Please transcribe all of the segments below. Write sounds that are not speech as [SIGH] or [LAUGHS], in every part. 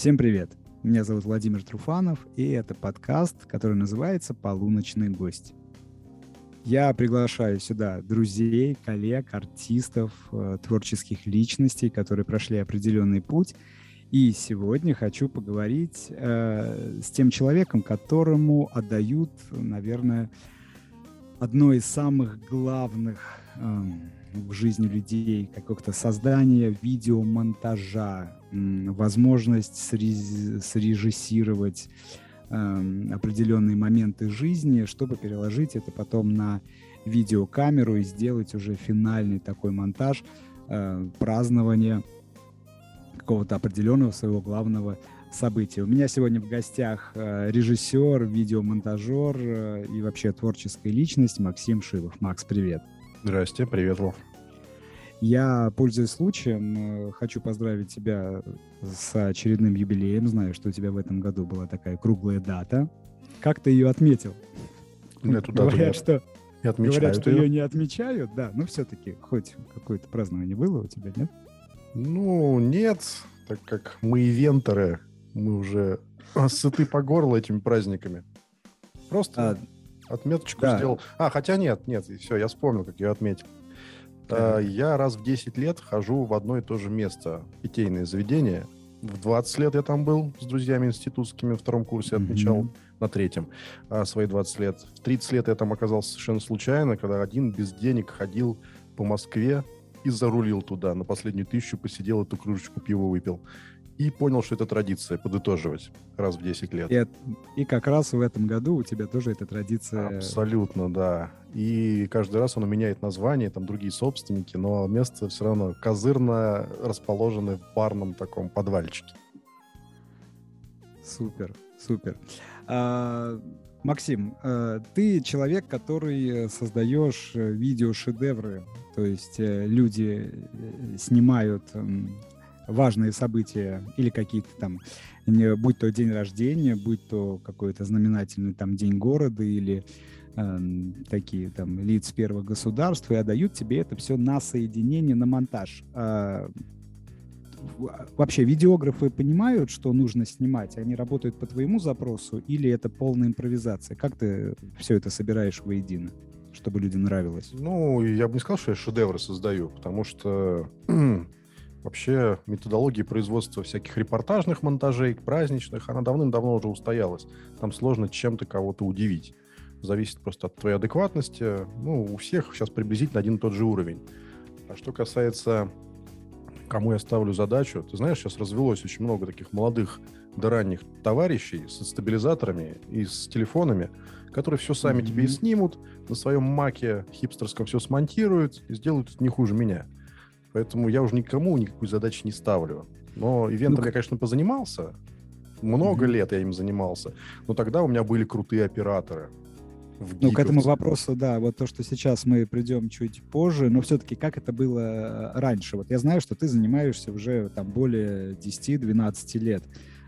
Всем привет! Меня зовут Владимир Труфанов, и это подкаст, который называется «Полуночный гость». Я приглашаю сюда друзей, коллег, артистов, э, творческих личностей, которые прошли определенный путь. И сегодня хочу поговорить э, с тем человеком, которому отдают, наверное, одно из самых главных э, в жизни людей, как-то создание видеомонтажа, возможность срежиссировать э, определенные моменты жизни, чтобы переложить это потом на видеокамеру и сделать уже финальный такой монтаж э, празднования какого-то определенного своего главного события. У меня сегодня в гостях э, режиссер, видеомонтажер э, и вообще творческая личность Максим Шилов. Макс, привет. Здрасте, привет, Вов. Я, пользуясь случаем, э, хочу поздравить тебя с очередным юбилеем. Знаю, что у тебя в этом году была такая круглая дата. Как ты ее отметил? Эту дату говорят, что, говорят, что ее. ее не отмечают, да, но все-таки хоть какое-то празднование было у тебя, нет? Ну, нет, так как мы ивенторы, мы уже [LAUGHS] сыты по горло этими праздниками. Просто а, отметочку да. сделал. А, хотя нет, нет, все, я вспомнил, как ее отметил. Да. Я раз в 10 лет хожу в одно и то же место, питейное заведение. В 20 лет я там был с друзьями институтскими, в втором курсе отмечал, mm-hmm. на третьем а, свои 20 лет. В 30 лет я там оказался совершенно случайно, когда один без денег ходил по Москве и зарулил туда. На последнюю тысячу посидел, эту кружечку пива выпил и понял, что это традиция подытоживать раз в 10 лет. И, и как раз в этом году у тебя тоже эта традиция... Абсолютно, да. И каждый раз он меняет название, там другие собственники, но место все равно козырно расположено в парном таком подвальчике. Супер, супер. А, Максим, э, ты человек, который создаешь видеошедевры, то есть э, люди э, снимают важные события или какие-то там, будь то день рождения, будь то какой-то знаменательный там день города или э, такие там лиц первого государства и отдают тебе это все на соединение, на монтаж. А, вообще видеографы понимают, что нужно снимать? Они работают по твоему запросу или это полная импровизация? Как ты все это собираешь воедино? чтобы людям нравилось? Ну, я бы не сказал, что я шедевры создаю, потому что Вообще методология производства всяких репортажных монтажей, праздничных, она давным-давно уже устоялась. Там сложно чем-то кого-то удивить. Зависит просто от твоей адекватности. Ну, у всех сейчас приблизительно один и тот же уровень. А что касается, кому я ставлю задачу, ты знаешь, сейчас развелось очень много таких молодых до ранних товарищей со стабилизаторами и с телефонами, которые все сами mm-hmm. тебе и снимут, на своем маке хипстерском все смонтируют и сделают не хуже меня. Поэтому я уже никому никакую задачу не ставлю. Но ивентом ну, я, конечно, позанимался. Много mm-hmm. лет я им занимался. Но тогда у меня были крутые операторы. Ну, к этому вопросу, да, вот то, что сейчас мы придем чуть позже, но все-таки как это было э, раньше? Вот я знаю, что ты занимаешься уже там более 10-12 лет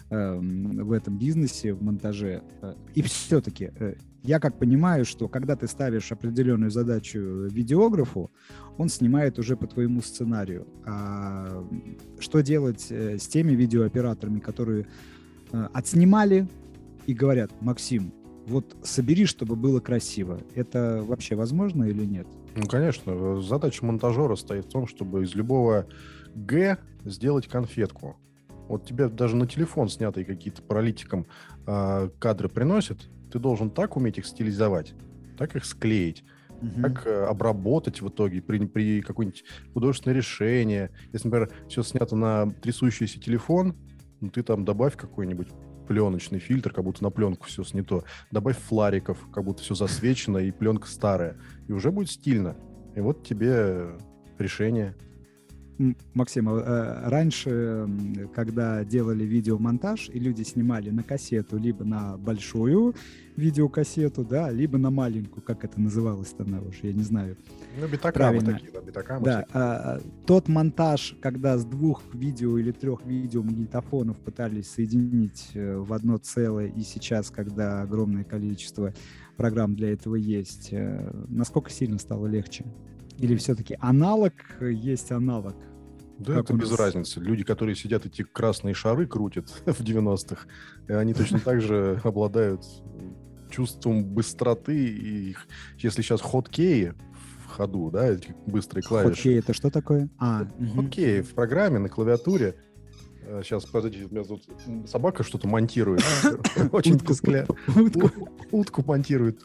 э, в этом бизнесе, в монтаже. Э, и все-таки э, я как понимаю, что когда ты ставишь определенную задачу видеографу, он снимает уже по твоему сценарию. А что делать э, с теми видеооператорами, которые э, отснимали и говорят, Максим, вот собери, чтобы было красиво. Это вообще возможно или нет? Ну, конечно. Задача монтажера стоит в том, чтобы из любого Г сделать конфетку. Вот тебе даже на телефон снятые какие-то паралитиком э, кадры приносят, ты должен так уметь их стилизовать, так их склеить, угу. так э, обработать в итоге при, при какое-нибудь художественное решение. Если, например, все снято на трясущийся телефон, ну, ты там добавь какой-нибудь пленочный фильтр, как будто на пленку все снято. Добавь флариков, как будто все засвечено и пленка старая. И уже будет стильно. И вот тебе решение. Максим, а, э, раньше, когда делали видеомонтаж, и люди снимали на кассету, либо на большую видеокассету, да, либо на маленькую, как это называлось тогда уж, я не знаю. Ну, битакамы такие, да, битакамы. Да, а, тот монтаж, когда с двух видео или трех видеомагнитофонов пытались соединить э, в одно целое, и сейчас, когда огромное количество программ для этого есть, э, насколько сильно стало легче? Или все-таки аналог есть аналог? Да, как это без разницы. Люди, которые сидят, эти красные шары крутят [LAUGHS] в 90-х, они точно так же [LAUGHS] обладают чувством быстроты. И если сейчас хоткеи в ходу, да, эти быстрые клавиши. Хоткей это что такое? А, хоткеи в программе на клавиатуре. Сейчас, э, подождите, у меня тут собака что-то монтирует. [LAUGHS] Очень тускля. Утку монтирует.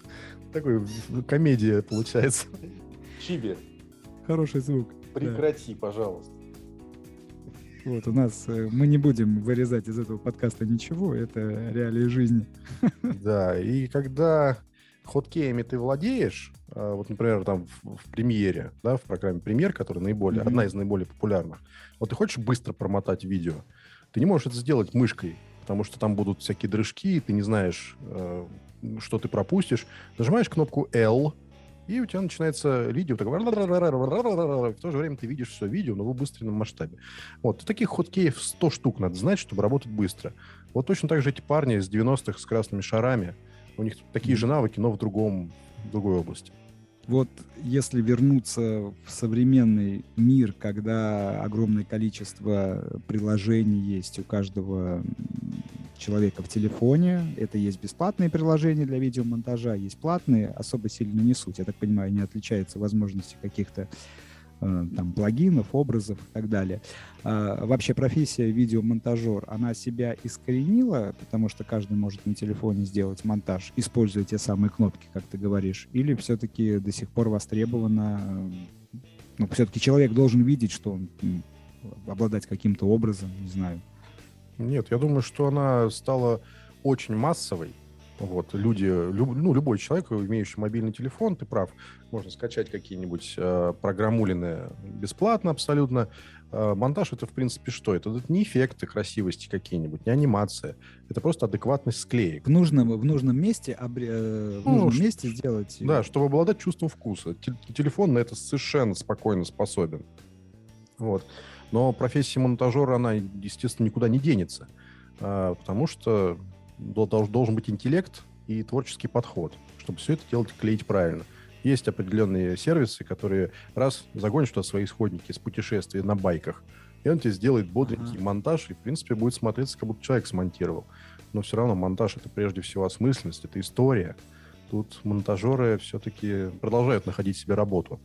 Такой комедия получается. Чиби. Хороший звук. Прекрати, пожалуйста. Вот у нас э, мы не будем вырезать из этого подкаста ничего, это реалии жизни. [LAUGHS] Да, и когда хоткеями ты владеешь, а, вот, например, там в, в премьере, да, в программе премьер, которая наиболее, mm-hmm. одна из наиболее популярных, вот ты хочешь быстро промотать видео, ты не можешь это сделать мышкой, потому что там будут всякие дрыжки, ты не знаешь, э, что ты пропустишь. Нажимаешь кнопку L, и у тебя начинается видео, такое... в то же время ты видишь все видео, но в убыстренном масштабе. Вот, таких хоткеев 100 штук надо знать, чтобы работать быстро. Вот точно так же эти парни из 90-х с красными шарами, у них такие же навыки, но в другом, в другой области. Вот если вернуться в современный мир, когда огромное количество приложений есть у каждого человека в телефоне. Это есть бесплатные приложения для видеомонтажа, есть платные, особо сильно не суть. Я так понимаю, не отличаются возможности каких-то э, там плагинов, образов и так далее. А, вообще профессия видеомонтажер, она себя искоренила, потому что каждый может на телефоне сделать монтаж, используя те самые кнопки, как ты говоришь, или все-таки до сих пор востребована, э, ну, все-таки человек должен видеть, что он обладать каким-то образом, не знаю, нет, я думаю, что она стала очень массовой. Вот, люди, люб, ну, любой человек, имеющий мобильный телефон, ты прав, можно скачать какие-нибудь э, программулины бесплатно абсолютно. Э, монтаж это, в принципе, что? Это, это не эффекты красивости какие-нибудь, не анимация. Это просто адекватность склеек. В нужном, в нужном месте, обре... Э, в ну, нужном месте сделать. Да, чтобы обладать чувством вкуса. Телефон на это совершенно спокойно способен. Вот. Но профессия монтажера, она, естественно, никуда не денется, а, потому что должен быть интеллект и творческий подход, чтобы все это делать, клеить правильно. Есть определенные сервисы, которые раз загонишь туда свои исходники с путешествий на байках, и он тебе сделает бодренький uh-huh. монтаж, и, в принципе, будет смотреться, как будто человек смонтировал. Но все равно монтаж — это прежде всего осмысленность, это история. Тут монтажеры все-таки продолжают находить себе работу.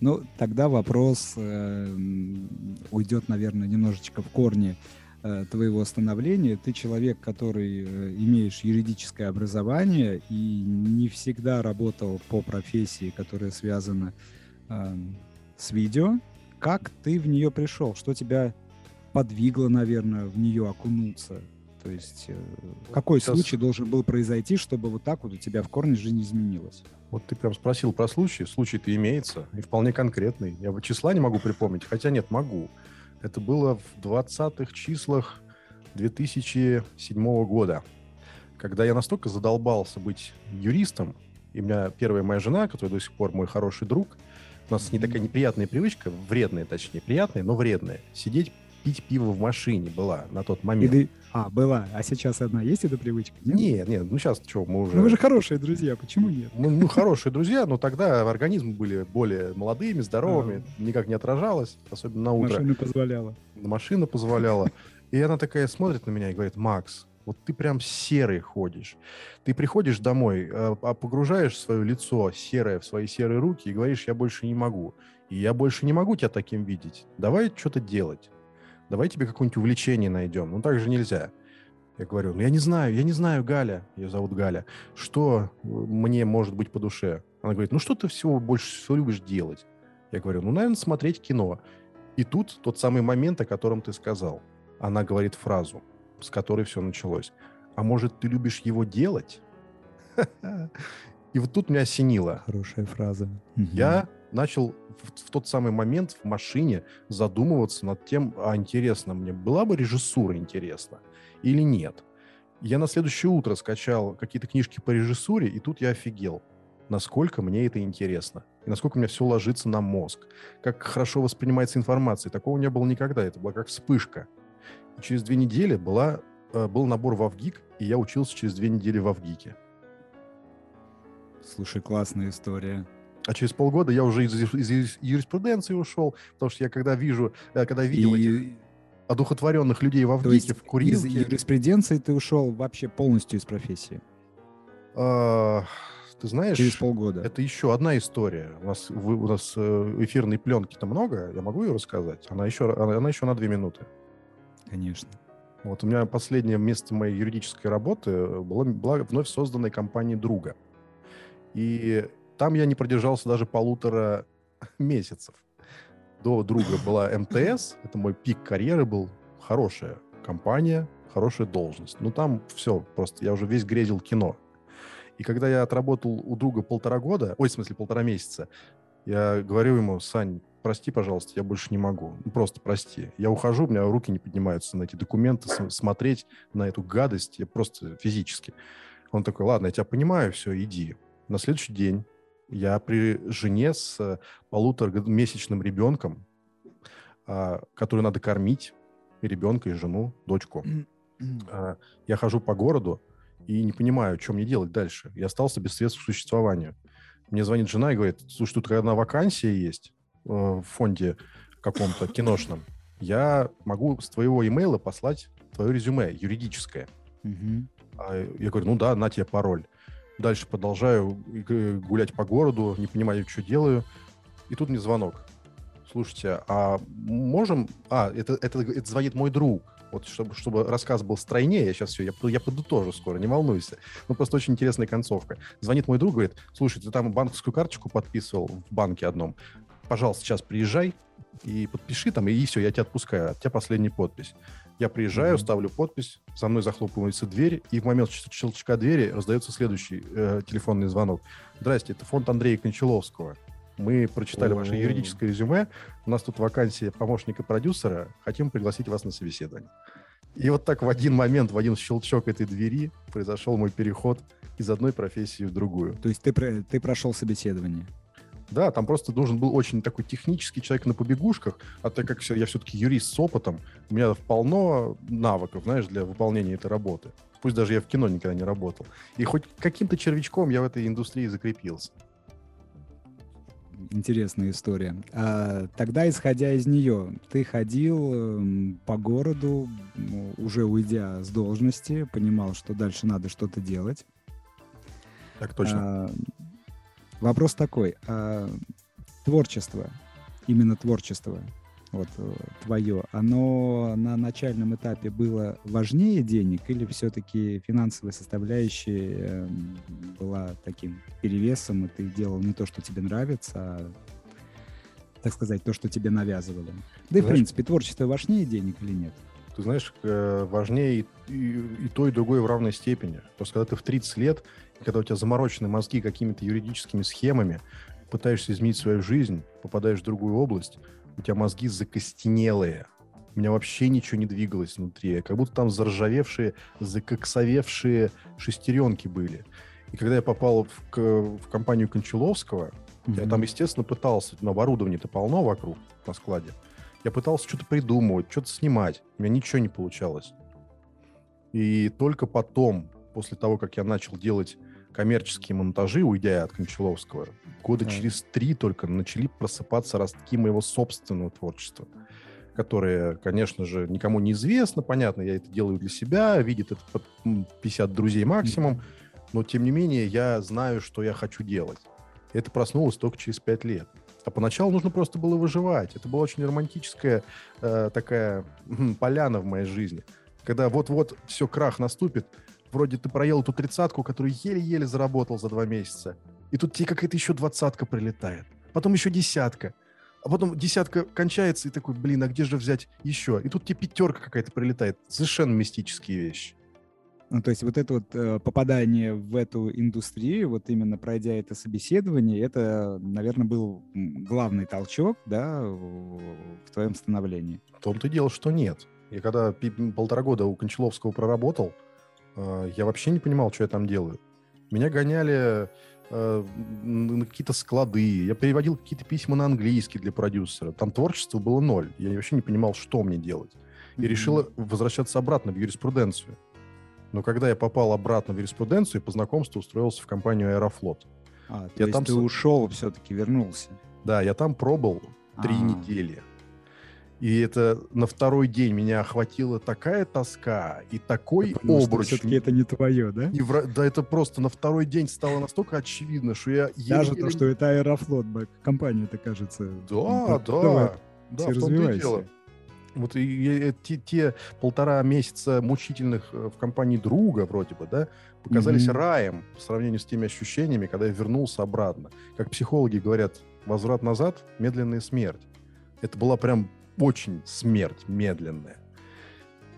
Ну, тогда вопрос э, уйдет, наверное, немножечко в корни э, твоего становления. Ты человек, который э, имеешь юридическое образование и не всегда работал по профессии, которая связана э, с видео. Как ты в нее пришел? Что тебя подвигло, наверное, в нее окунуться? То есть э, какой Сейчас... случай должен был произойти, чтобы вот так вот у тебя в корне жизнь изменилась? Вот ты прям спросил про случай. Случай-то имеется, и вполне конкретный. Я бы числа не могу припомнить, хотя нет, могу. Это было в 20-х числах 2007 года, когда я настолько задолбался быть юристом, и у меня первая моя жена, которая до сих пор мой хороший друг, у нас не такая неприятная привычка, вредная, точнее, приятная, но вредная, сидеть пить пиво в машине была на тот момент. И, а, была. А сейчас одна есть эта привычка? Нет, нет, нет ну сейчас что, мы уже... Ну вы же хорошие друзья, почему нет? Мы, ну, хорошие друзья, но тогда организмы были более молодыми, здоровыми, а. никак не отражалось, особенно на утро. Машина позволяла. Машина позволяла. И она такая смотрит на меня и говорит, Макс, вот ты прям серый ходишь. Ты приходишь домой, а, а погружаешь свое лицо серое в свои серые руки и говоришь, я больше не могу. И я больше не могу тебя таким видеть. Давай что-то делать давай тебе какое-нибудь увлечение найдем. Ну, так же нельзя. Я говорю, ну, я не знаю, я не знаю, Галя, ее зовут Галя, что мне может быть по душе. Она говорит, ну, что ты всего больше всего любишь делать? Я говорю, ну, наверное, смотреть кино. И тут тот самый момент, о котором ты сказал. Она говорит фразу, с которой все началось. А может, ты любишь его делать? [LAUGHS] И вот тут меня осенило. Хорошая фраза. Я начал в, в тот самый момент в машине задумываться над тем, а интересно мне, была бы режиссура интересна или нет. Я на следующее утро скачал какие-то книжки по режиссуре, и тут я офигел, насколько мне это интересно, и насколько у меня все ложится на мозг, как хорошо воспринимается информация. Такого не было никогда, это была как вспышка. И через две недели была, э, был набор в Авгик, и я учился через две недели в Авгике. Слушай, классная история. А через полгода я уже из, из, юриспруденции ушел, потому что я когда вижу, э, когда видел и... этих одухотворенных людей в Авгике, в курилке... из юриспруденции ты ушел вообще полностью из профессии? А, ты знаешь... Через полгода. Это еще одна история. У нас, вы, у нас э, эфирной пленки-то много, я могу ее рассказать? Она еще, она, она еще на две минуты. Конечно. Вот у меня последнее место моей юридической работы была, была вновь созданной компанией друга. И там я не продержался даже полутора [LAUGHS] месяцев. До друга была [LAUGHS] МТС, это мой пик карьеры был, хорошая компания, хорошая должность. Ну там все, просто я уже весь грезил кино. И когда я отработал у друга полтора года, ой, в смысле полтора месяца, я говорю ему, Сань, прости, пожалуйста, я больше не могу. Ну, просто прости. Я ухожу, у меня руки не поднимаются на эти документы, смотреть на эту гадость, я просто физически. Он такой, ладно, я тебя понимаю, все, иди. На следующий день я при жене с э, полуторамесячным ребенком, а, который надо кормить, и ребенка, и жену, дочку. А, я хожу по городу и не понимаю, что мне делать дальше. Я остался без средств к существованию. Мне звонит жена и говорит, слушай, тут одна вакансия есть э, в фонде каком-то киношном. Я могу с твоего имейла послать твое резюме юридическое. Mm-hmm. Я говорю, ну да, на тебе пароль. Дальше продолжаю гулять по городу, не понимаю, что делаю. И тут мне звонок. Слушайте, а можем... А, это, это, это звонит мой друг. Вот чтобы, чтобы рассказ был стройнее, я сейчас все, я, я подытожу скоро, не волнуйся. Ну, просто очень интересная концовка. Звонит мой друг, говорит, слушай, ты там банковскую карточку подписывал в банке одном. Пожалуйста, сейчас приезжай и подпиши там, и все, я тебя отпускаю. От тебя последняя подпись. Я приезжаю, mm-hmm. ставлю подпись, за мной захлопывается дверь, и в момент щелчка двери раздается следующий э, телефонный звонок. Здрасте, это фонд Андрея Кончаловского. Мы прочитали oh. ваше юридическое резюме. У нас тут вакансия помощника продюсера. Хотим пригласить вас на собеседование. И вот так в один момент, в один щелчок этой двери произошел мой переход из одной профессии в другую. То есть ты, ты прошел собеседование? Да, там просто должен был очень такой технический человек на побегушках, а так как я все-таки юрист с опытом, у меня полно навыков, знаешь, для выполнения этой работы. Пусть даже я в кино никогда не работал. И хоть каким-то червячком я в этой индустрии закрепился. Интересная история. А, тогда, исходя из нее, ты ходил э, по городу, уже уйдя с должности, понимал, что дальше надо что-то делать. Так точно. А, Вопрос такой, а творчество, именно творчество, вот э, твое, оно на начальном этапе было важнее денег или все-таки финансовая составляющая эм, была таким перевесом, и ты делал не то, что тебе нравится, а, так сказать, то, что тебе навязывали? Да и, в принципе, творчество важнее денег или нет? Ты знаешь, э, важнее и, и, и то, и другое в равной степени. Просто когда ты в 30 лет когда у тебя заморочены мозги какими-то юридическими схемами, пытаешься изменить свою жизнь, попадаешь в другую область, у тебя мозги закостенелые. У меня вообще ничего не двигалось внутри. Как будто там заржавевшие, закоксовевшие шестеренки были. И когда я попал в, в компанию Кончаловского, mm-hmm. я там, естественно, пытался, но оборудования-то полно вокруг на складе. Я пытался что-то придумывать, что-то снимать. У меня ничего не получалось. И только потом, после того, как я начал делать коммерческие монтажи, уйдя от Кончаловского, года да. через три только начали просыпаться ростки моего собственного творчества, которое, конечно же, никому не известно, понятно, я это делаю для себя, видит это под 50 друзей максимум, но, тем не менее, я знаю, что я хочу делать. Это проснулось только через пять лет. А поначалу нужно просто было выживать. Это была очень романтическая э, такая э, поляна в моей жизни. Когда вот-вот все, крах наступит, вроде ты проел эту тридцатку, которую еле-еле заработал за два месяца, и тут тебе какая-то еще двадцатка прилетает, потом еще десятка, а потом десятка кончается, и такой, блин, а где же взять еще? И тут тебе пятерка какая-то прилетает. Совершенно мистические вещи. Ну, то есть вот это вот э, попадание в эту индустрию, вот именно пройдя это собеседование, это, наверное, был главный толчок, да, в твоем становлении. В том-то и дело, что нет. Я когда полтора года у Кончаловского проработал, я вообще не понимал, что я там делаю. Меня гоняли э, на какие-то склады, я переводил какие-то письма на английский для продюсера. Там творчества было ноль. Я вообще не понимал, что мне делать. И mm-hmm. решила возвращаться обратно в юриспруденцию. Но когда я попал обратно в юриспруденцию, по знакомству устроился в компанию «Аэрофлот». А, то Я есть там ты ушел, все-таки вернулся. Да, я там пробыл три А. недели. И это на второй день меня охватила такая тоска и такой обруч. все-таки это не твое, да? И вра- Да это просто на второй день стало настолько очевидно, что я... Даже еле- то, что это Аэрофлот, компания-то кажется. Да, да, давай, да, в том-то и дело. Вот и, и- и те, те полтора месяца мучительных э, в компании друга, вроде бы, да, показались Мгм. раем по сравнению с теми ощущениями, когда я вернулся обратно. Как психологи говорят, возврат назад – медленная смерть. Это была прям очень смерть медленная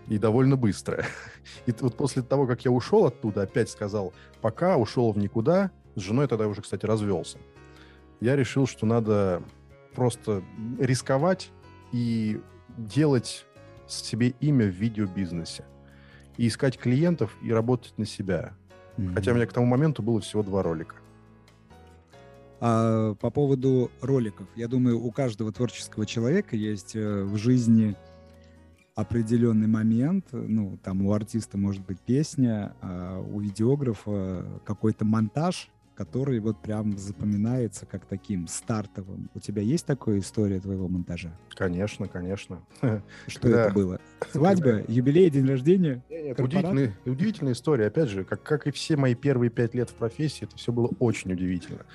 и довольно быстрая. [LAUGHS] И вот после того, как я ушел оттуда, опять сказал, пока ушел в никуда, с женой тогда уже, кстати, развелся. Я решил, что надо просто рисковать и делать себе имя в видеобизнесе. И искать клиентов и работать на себя. Хотя у меня к тому моменту было всего два ролика. А по поводу роликов, я думаю, у каждого творческого человека есть э, в жизни определенный момент, ну, там у артиста может быть песня, а у видеографа какой-то монтаж, который вот прям запоминается как таким стартовым. У тебя есть такая история твоего монтажа? Конечно, конечно. [LAUGHS] Что Когда- это было? [LAUGHS] Свадьба, юбилей, день рождения? Нет, удивительная, удивительная история. Опять же, как, как и все мои первые пять лет в профессии, это все было очень удивительно.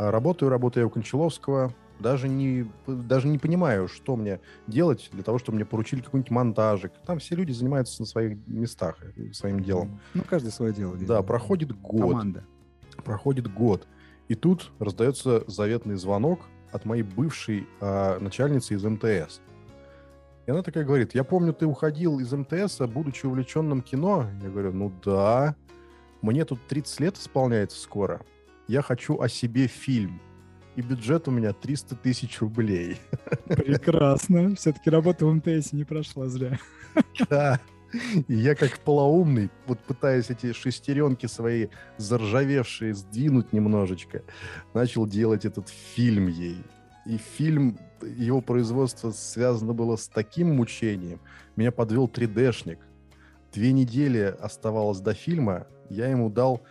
А Работаю, работаю у Кончаловского, даже не, даже не понимаю, что мне делать для того, чтобы мне поручили какой-нибудь монтажик. Там все люди занимаются на своих местах э, своим делом. Ну, каждый свое дело делает. Да, проходит год, Команда. проходит год, и тут раздается заветный звонок от моей бывшей а, начальницы из МТС. И она такая говорит, я помню, ты уходил из МТС, будучи увлеченным кино. Я говорю, ну да, мне тут 30 лет исполняется скоро. Я хочу о себе фильм. И бюджет у меня 300 тысяч рублей. Прекрасно. Все-таки работа в МТС не прошла зря. Да. И я как полоумный, вот пытаясь эти шестеренки свои заржавевшие сдвинуть немножечко, начал делать этот фильм ей. И фильм, его производство связано было с таким мучением. Меня подвел 3D-шник. Две недели оставалось до фильма, я ему дал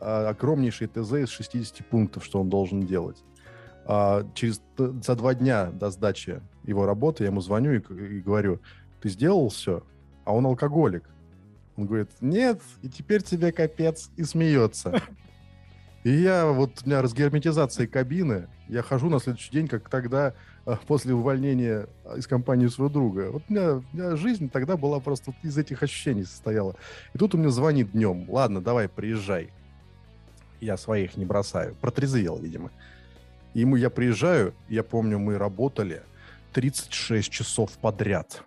огромнейший ТЗ из 60 пунктов, что он должен делать. А, через за два дня до сдачи его работы я ему звоню и, и говорю, ты сделал все? А он алкоголик. Он говорит, нет, и теперь тебе капец, и смеется. И я, вот у меня разгерметизация кабины, я хожу на следующий день, как тогда, а, после увольнения а, из компании своего друга. Вот у меня, у меня жизнь тогда была просто из этих ощущений состояла. И тут он мне звонит днем, ладно, давай, приезжай. Я своих не бросаю. Протрезвел, видимо. И ему я приезжаю, я помню, мы работали 36 часов подряд.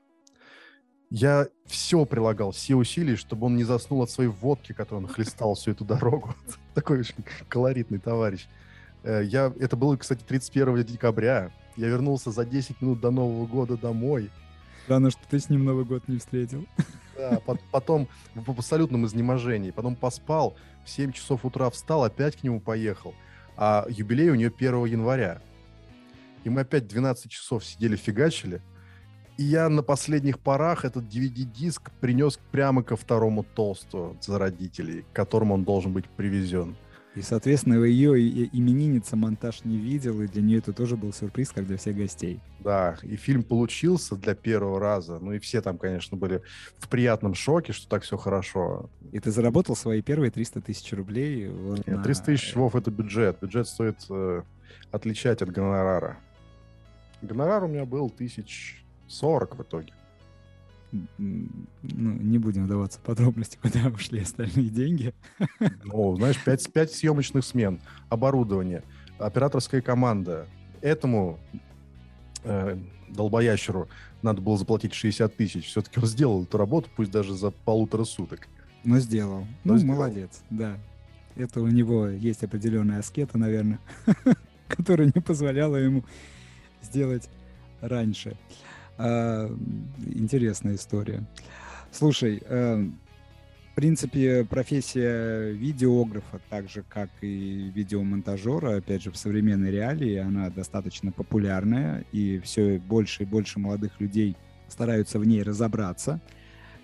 Я все прилагал, все усилия, чтобы он не заснул от своей водки, которую он хлестал всю эту дорогу. [LAUGHS] Такой очень колоритный товарищ. Э, Я, это было, кстати, 31 декабря. Я вернулся за 10 минут до Нового года домой. Странно, что ты с ним Новый год не встретил. [LAUGHS] Да, по- потом в абсолютном изнеможении. Потом поспал, в 7 часов утра встал, опять к нему поехал. А юбилей у нее 1 января. И мы опять 12 часов сидели, фигачили. И я на последних порах этот DVD-диск принес прямо ко второму толсту за родителей, к которому он должен быть привезен. И, соответственно, ее именинница монтаж не видел, и для нее это тоже был сюрприз, как для всех гостей. Да, и фильм получился для первого раза. Ну и все там, конечно, были в приятном шоке, что так все хорошо. И ты заработал свои первые 300 тысяч рублей. вот Нет, на- 300 тысяч, Вов, это бюджет. Бюджет стоит э, отличать от гонорара. Гонорар у меня был тысяч сорок в итоге. Ну, не будем вдаваться в подробности, [LAUGHS] куда ушли остальные деньги. Ну, знаешь, 5, 5 съемочных смен, оборудование, операторская команда. Этому э, долбоящеру надо было заплатить 60 тысяч. Все-таки он сделал эту работу, пусть даже за полутора суток. Но сделал. Но ну, сделал. молодец, да. Это у него есть определенная аскета, наверное, [LAUGHS] которая не позволяла ему сделать раньше. А, интересная история. Слушай, э, в принципе, профессия видеографа, так же как и видеомонтажера, опять же, в современной реалии, она достаточно популярная, и все больше и больше молодых людей стараются в ней разобраться.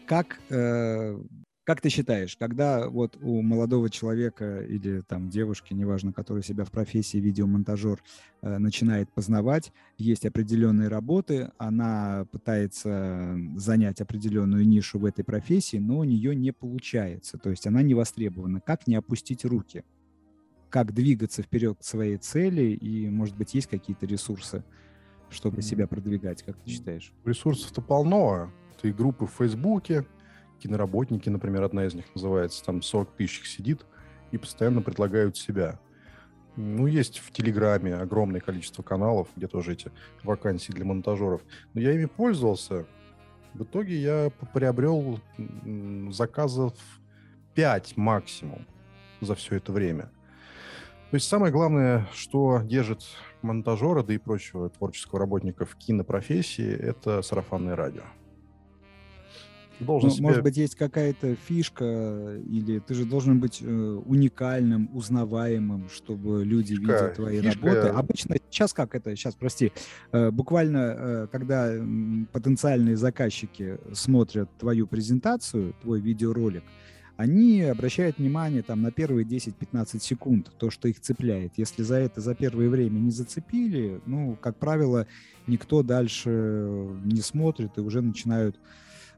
Как э, Как ты считаешь, когда вот у молодого человека или там девушки, неважно, который себя в профессии видеомонтажер э, начинает познавать, есть определенные работы, она пытается занять определенную нишу в этой профессии, но у нее не получается, то есть она не востребована. Как не опустить руки? Как двигаться вперед к своей цели и, может быть, есть какие-то ресурсы, чтобы себя продвигать, как ты считаешь? Ресурсов-то полно. Ты группы в Фейсбуке, киноработники, например, одна из них называется, там 40 тысяч сидит и постоянно предлагают себя. Ну, есть в Телеграме огромное количество каналов, где тоже эти вакансии для монтажеров. Но я ими пользовался. В итоге я приобрел заказов 5 максимум за все это время. То есть самое главное, что держит монтажера, да и прочего творческого работника в кинопрофессии, это сарафанное радио должен ну, себе... Может быть, есть какая-то фишка, или ты же должен быть э, уникальным, узнаваемым, чтобы люди фишка, видели твои фишка... работы. Обычно сейчас как это, сейчас, прости, э, буквально, э, когда потенциальные заказчики смотрят твою презентацию, твой видеоролик, они обращают внимание там на первые 10-15 секунд, то, что их цепляет. Если за это за первое время не зацепили, ну, как правило, никто дальше не смотрит и уже начинают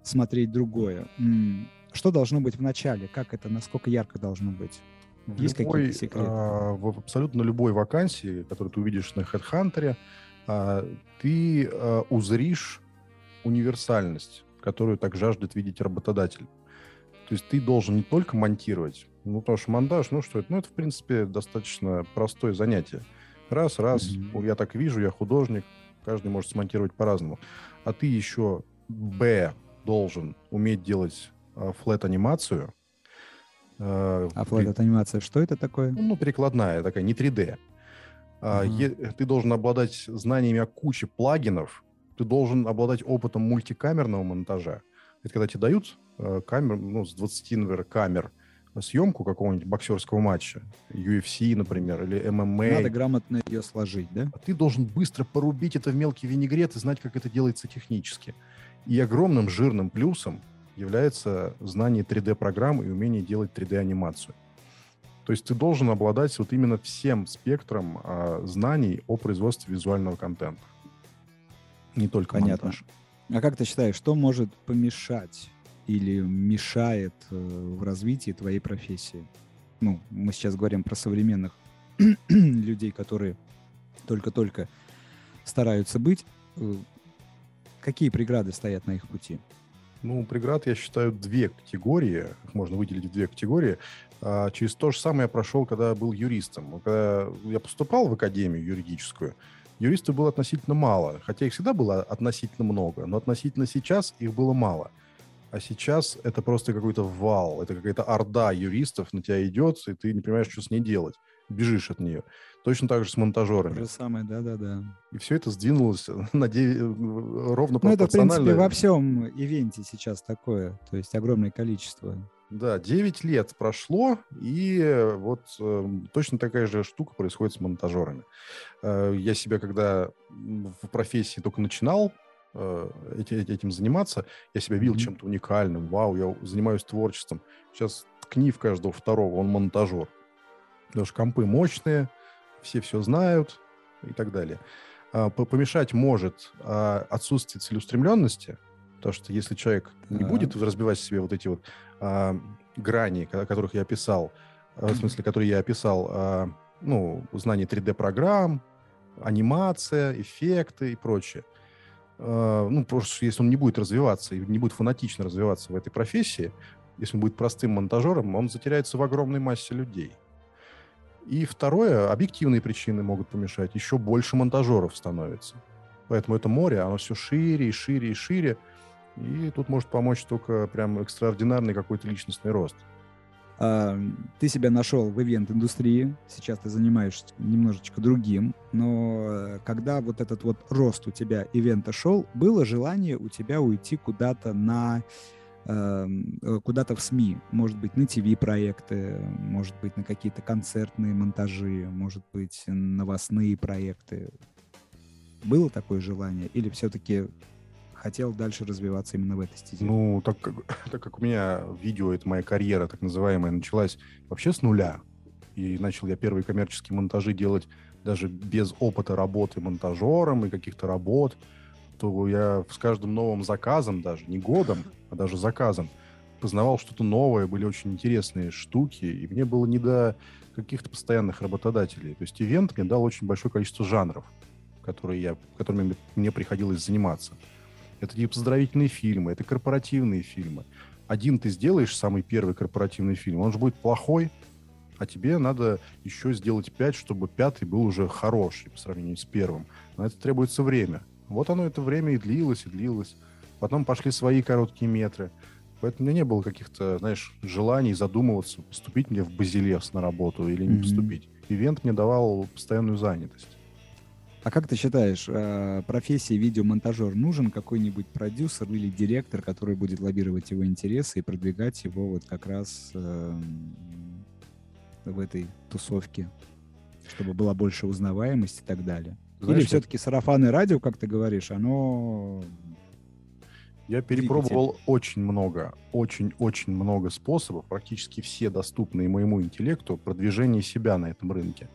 смотреть другое. Что должно быть в начале? Как это, насколько ярко должно быть? Есть какие-то секреты? А, в абсолютно любой вакансии, которую ты увидишь на HeadHunter, а, ты а, узришь универсальность, которую так жаждет видеть работодатель. То есть ты должен не только монтировать, ну, потому что монтаж, ну, что это? Ну, это, в принципе, достаточно простое занятие. Раз, раз, mm-hmm. я так вижу, я художник, каждый может смонтировать по-разному. А ты еще, б, должен уметь делать э, флет-анимацию. Э, а флет-анимация что это такое? Ну, перекладная такая, не 3D. Uh-huh. Ты должен обладать знаниями о куче плагинов, ты должен обладать опытом мультикамерного монтажа. Это когда тебе дают э, камер, ну, с 20, например, камер, съемку какого-нибудь боксерского матча, UFC, например, или ММА. Надо грамотно ее сложить, да? А ты должен быстро порубить это в мелкий винегрет и знать, как это делается технически. И огромным жирным плюсом является знание 3D-программ и умение делать 3D-анимацию. То есть ты должен обладать вот именно всем спектром а, знаний о производстве визуального контента. Не только Понятно. монтаж. А как ты считаешь, что может помешать или мешает э, в развитии твоей профессии? Ну, мы сейчас говорим про современных [CLEARS THROAT] людей, которые только-только стараются быть. Какие преграды стоят на их пути? Ну, преград, я считаю, две категории. Их можно выделить в две категории. А, через то же самое я прошел, когда был юристом. Когда я поступал в академию юридическую, юристов было относительно мало. Хотя их всегда было относительно много, но относительно сейчас их было мало. А сейчас это просто какой-то вал, это какая-то орда юристов на тебя идет, и ты не понимаешь, что с ней делать. Бежишь от нее. Точно так же с монтажерами. То же самое, да-да-да. И все это сдвинулось на 9, ровно ну, это, в принципе, во всем ивенте сейчас такое. То есть огромное количество. Да, 9 лет прошло, и вот э, точно такая же штука происходит с монтажерами. Э, я себя, когда в профессии только начинал э, этим заниматься, я себя видел mm-hmm. чем-то уникальным. Вау, я занимаюсь творчеством. Сейчас ткни в каждого второго, он монтажер. Потому что компы мощные, все все знают и так далее. А, помешать может а, отсутствие целеустремленности, потому что если человек не будет разбивать себе вот эти вот а, грани, которых я описал, в смысле, которые я описал, ну, знание 3D-программ, анимация, эффекты и прочее, ну, просто если он не будет развиваться и не будет фанатично развиваться в этой профессии, если он будет простым монтажером, он затеряется в огромной массе людей. И второе, объективные причины могут помешать. Еще больше монтажеров становится. Поэтому это море, оно все шире и шире и шире. И тут может помочь только прям экстраординарный какой-то личностный рост. А, ты себя нашел в ивент-индустрии, сейчас ты занимаешься немножечко другим, но э, когда вот этот вот рост у тебя ивента шел, было желание у тебя уйти куда-то на куда-то в СМИ, может быть, на ТВ-проекты, может быть, на какие-то концертные монтажи, может быть, новостные проекты. Было такое желание? Или все-таки хотел дальше развиваться именно в этой стезе? Ну, так как, [LAUGHS] так как у меня видео, это моя карьера, так называемая, началась вообще с нуля, и начал я первые коммерческие монтажи делать даже без опыта работы монтажером и каких-то работ, то я с каждым новым заказом даже, не годом, а даже заказом, познавал что-то новое, были очень интересные штуки, и мне было не до каких-то постоянных работодателей. То есть ивент мне дал очень большое количество жанров, которые я, которыми мне приходилось заниматься. Это не поздравительные фильмы, это корпоративные фильмы. Один ты сделаешь самый первый корпоративный фильм, он же будет плохой, а тебе надо еще сделать пять, чтобы пятый был уже хороший по сравнению с первым. На это требуется время. Вот оно это время и длилось, и длилось. Потом пошли свои короткие метры. Поэтому у меня не было каких-то, знаешь, желаний задумываться, поступить мне в Базилевс на работу или не mm-hmm. поступить. Ивент мне давал постоянную занятость. А как ты считаешь, э, профессии видеомонтажер нужен какой-нибудь продюсер или директор, который будет лоббировать его интересы и продвигать его вот как раз эм, в этой тусовке, чтобы была больше узнаваемость и так далее? Знаешь, Или все-таки сарафаны радио, как ты говоришь, оно... Я перепробовал двигатель. очень много, очень-очень много способов, практически все доступные моему интеллекту, продвижения себя на этом рынке.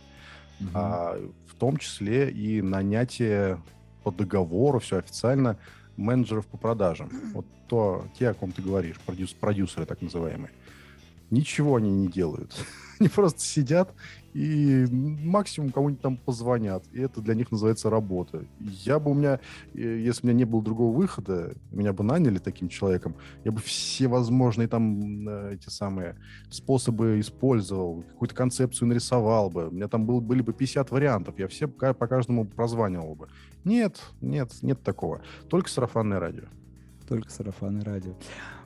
Угу. А, в том числе и нанятие по договору, все официально, менеджеров по продажам. [CLEARS THROAT] Вот то, те, о ком ты говоришь, продюс, продюсеры так называемые. Ничего они не делают. [LAUGHS] Они просто сидят и максимум кому-нибудь там позвонят. И это для них называется работа. Я бы у меня, э, если у меня не было другого выхода, меня бы наняли таким человеком, я бы все возможные там э, эти самые способы использовал, какую-то концепцию нарисовал бы. У меня там был, были бы 50 вариантов, я все по каждому прозванивал бы. Нет, нет, нет такого. Только сарафанное радио. Только сарафанное радио.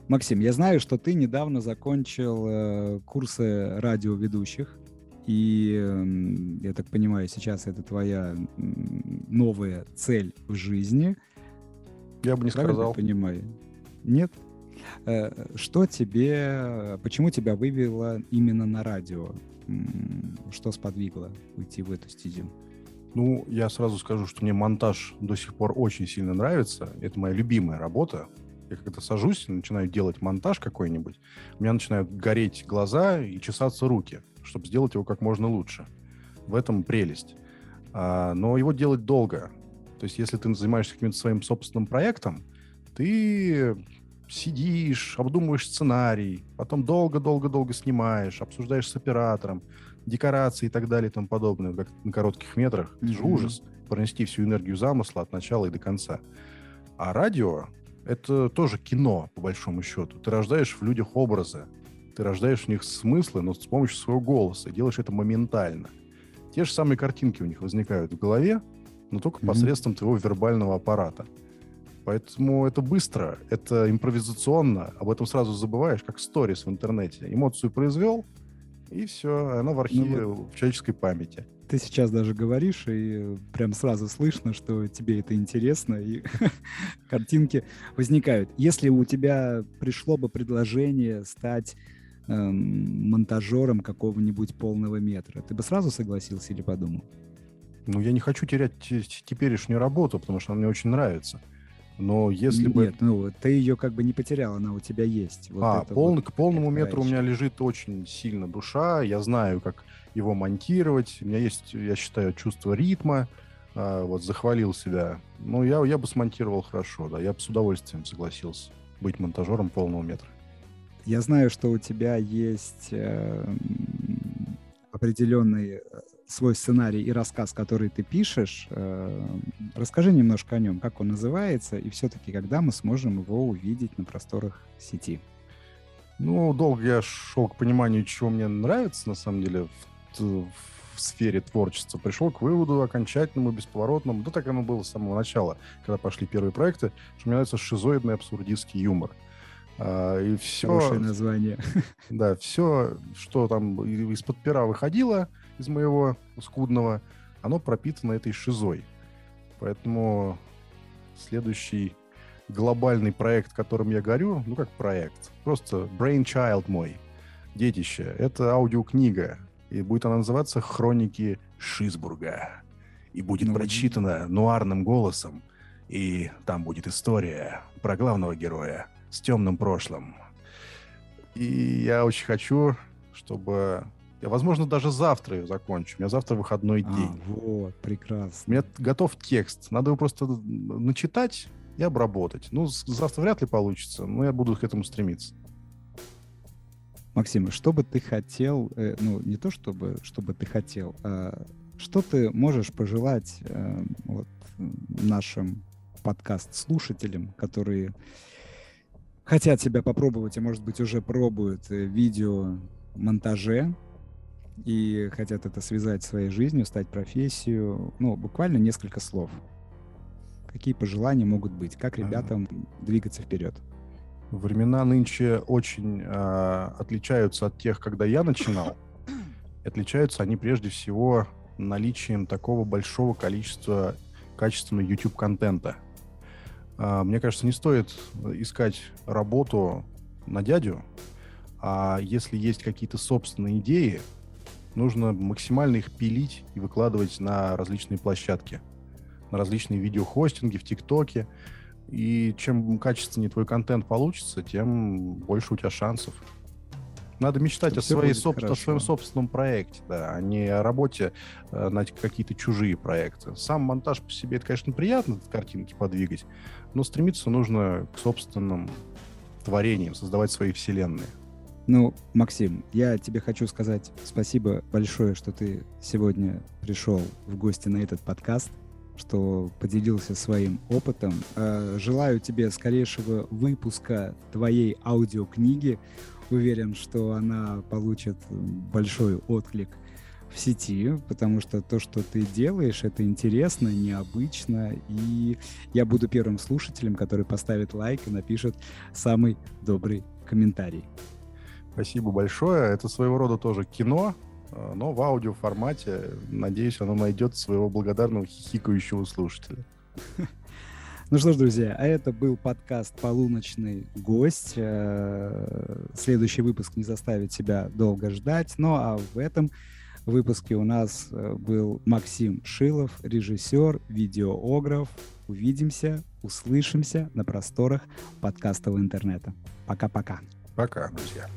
Максим, я знаю, что ты недавно закончил э, курсы радиоведущих, и я так понимаю, сейчас это твоя новая цель в жизни. Я бы не Правильно сказал. понимаю? Нет? Э, что тебе, почему тебя вывело именно на радио? Что сподвигло уйти в эту стезю? Ну, я сразу скажу, что мне монтаж до сих пор очень сильно нравится. Это моя любимая работа. Я когда сажусь и начинаю делать монтаж какой-нибудь, у меня начинают гореть глаза и чесаться руки, чтобы сделать его как можно лучше. В этом прелесть. А, но его делать долго. То есть если ты занимаешься каким-то своим собственным проектом, ты сидишь, обдумываешь сценарий, потом долго-долго-долго снимаешь, обсуждаешь с оператором, декорации и так далее и тому подобное, как на коротких метрах. Это же ужас. Пронести всю энергию замысла от начала и до конца. А радио это тоже кино, по большому счету. Ты рождаешь в людях образы, ты рождаешь в них смыслы, но с помощью своего голоса, и делаешь это моментально. Те же самые картинки у них возникают в голове, но только mm-hmm. посредством твоего вербального аппарата. Поэтому это быстро, это импровизационно, об этом сразу забываешь, как сторис в интернете. Эмоцию произвел, и все, она в архиве, ну, вот. в человеческой памяти ты сейчас даже говоришь, и прям сразу слышно, что тебе это интересно, и [LAUGHS] картинки возникают. Если у тебя пришло бы предложение стать эм, монтажером какого-нибудь полного метра, ты бы сразу согласился или подумал? Ну, я не хочу терять теперешнюю работу, потому что она мне очень нравится. Но если Нет, бы... Нет, ну, ты ее как бы не потерял, она у тебя есть. Вот а, пол... вот, к полному метру у меня лежит очень сильно душа, я знаю, как его монтировать. У меня есть, я считаю, чувство ритма. А, вот, захвалил себя. Ну, я, я бы смонтировал хорошо, да. Я бы с удовольствием согласился быть монтажером полного метра. Я знаю, что у тебя есть э, определенный э, свой сценарий и рассказ, который ты пишешь. Э, расскажи немножко о нем, как он называется, и все-таки когда мы сможем его увидеть на просторах сети. Ну, долго я шел к пониманию, чего мне нравится, на самом деле, в сфере творчества пришел к выводу окончательному, бесповоротному, да так оно было с самого начала, когда пошли первые проекты, что мне нравится шизоидный абсурдистский юмор. А, и все... Хорошее название. [LAUGHS] Да, все, что там из-под пера выходило, из моего скудного, оно пропитано этой шизой. Поэтому следующий глобальный проект, которым я горю, ну как проект, просто brainchild мой, детище, это аудиокнига и будет она называться «Хроники Шизбурга». И будет ну, прочитана нуарным голосом И там будет история про главного героя с темным прошлым. И я очень хочу, чтобы... Я, возможно, даже завтра ее закончу. У меня завтра выходной а, день. Вот, прекрасно. У меня готов текст. Надо его просто начитать и обработать. Ну, завтра вряд ли получится, но я буду к этому стремиться. Максим, что бы ты хотел, э, ну, не то чтобы, что бы ты хотел, а что ты можешь пожелать э, вот, нашим подкаст-слушателям, которые хотят себя попробовать, и, может быть, уже пробуют э, видео монтаже и хотят это связать своей жизнью, стать профессию, ну, буквально несколько слов. Какие пожелания могут быть? Как ребятам двигаться вперед? Времена нынче очень э, отличаются от тех, когда я начинал. Отличаются они прежде всего наличием такого большого количества качественного YouTube-контента. Э, мне кажется, не стоит искать работу на дядю, а если есть какие-то собственные идеи, нужно максимально их пилить и выкладывать на различные площадки, на различные видеохостинги в ТикТоке. И чем качественнее твой контент получится, тем больше у тебя шансов. Надо мечтать о, своей соб... о своем собственном проекте, да, а не о работе э, на какие-то чужие проекты. Сам монтаж по себе, это, конечно, приятно, картинки подвигать, но стремиться нужно к собственным творениям, создавать свои вселенные. Ну, Максим, я тебе хочу сказать спасибо большое, что ты сегодня пришел в гости на этот подкаст, что поделился своим опытом. Э, желаю тебе скорейшего выпуска твоей аудиокниги. Уверен, что она получит большой отклик в сети, потому что то, что ты делаешь, это интересно, необычно, и я буду первым слушателем, который поставит лайк и напишет самый добрый комментарий. Спасибо большое. Это своего рода тоже кино, но в аудиоформате. Надеюсь, оно найдет своего благодарного хихикающего слушателя. [LAUGHS] Ну что ж, друзья, а это был подкаст «Полуночный гость». Э, следующий выпуск не заставит себя долго ждать. Ну а в этом выпуске у нас э, был Максим Шилов, режиссер, видеограф. Увидимся, услышимся на просторах подкастового интернета. Пока-пока. Пока, друзья.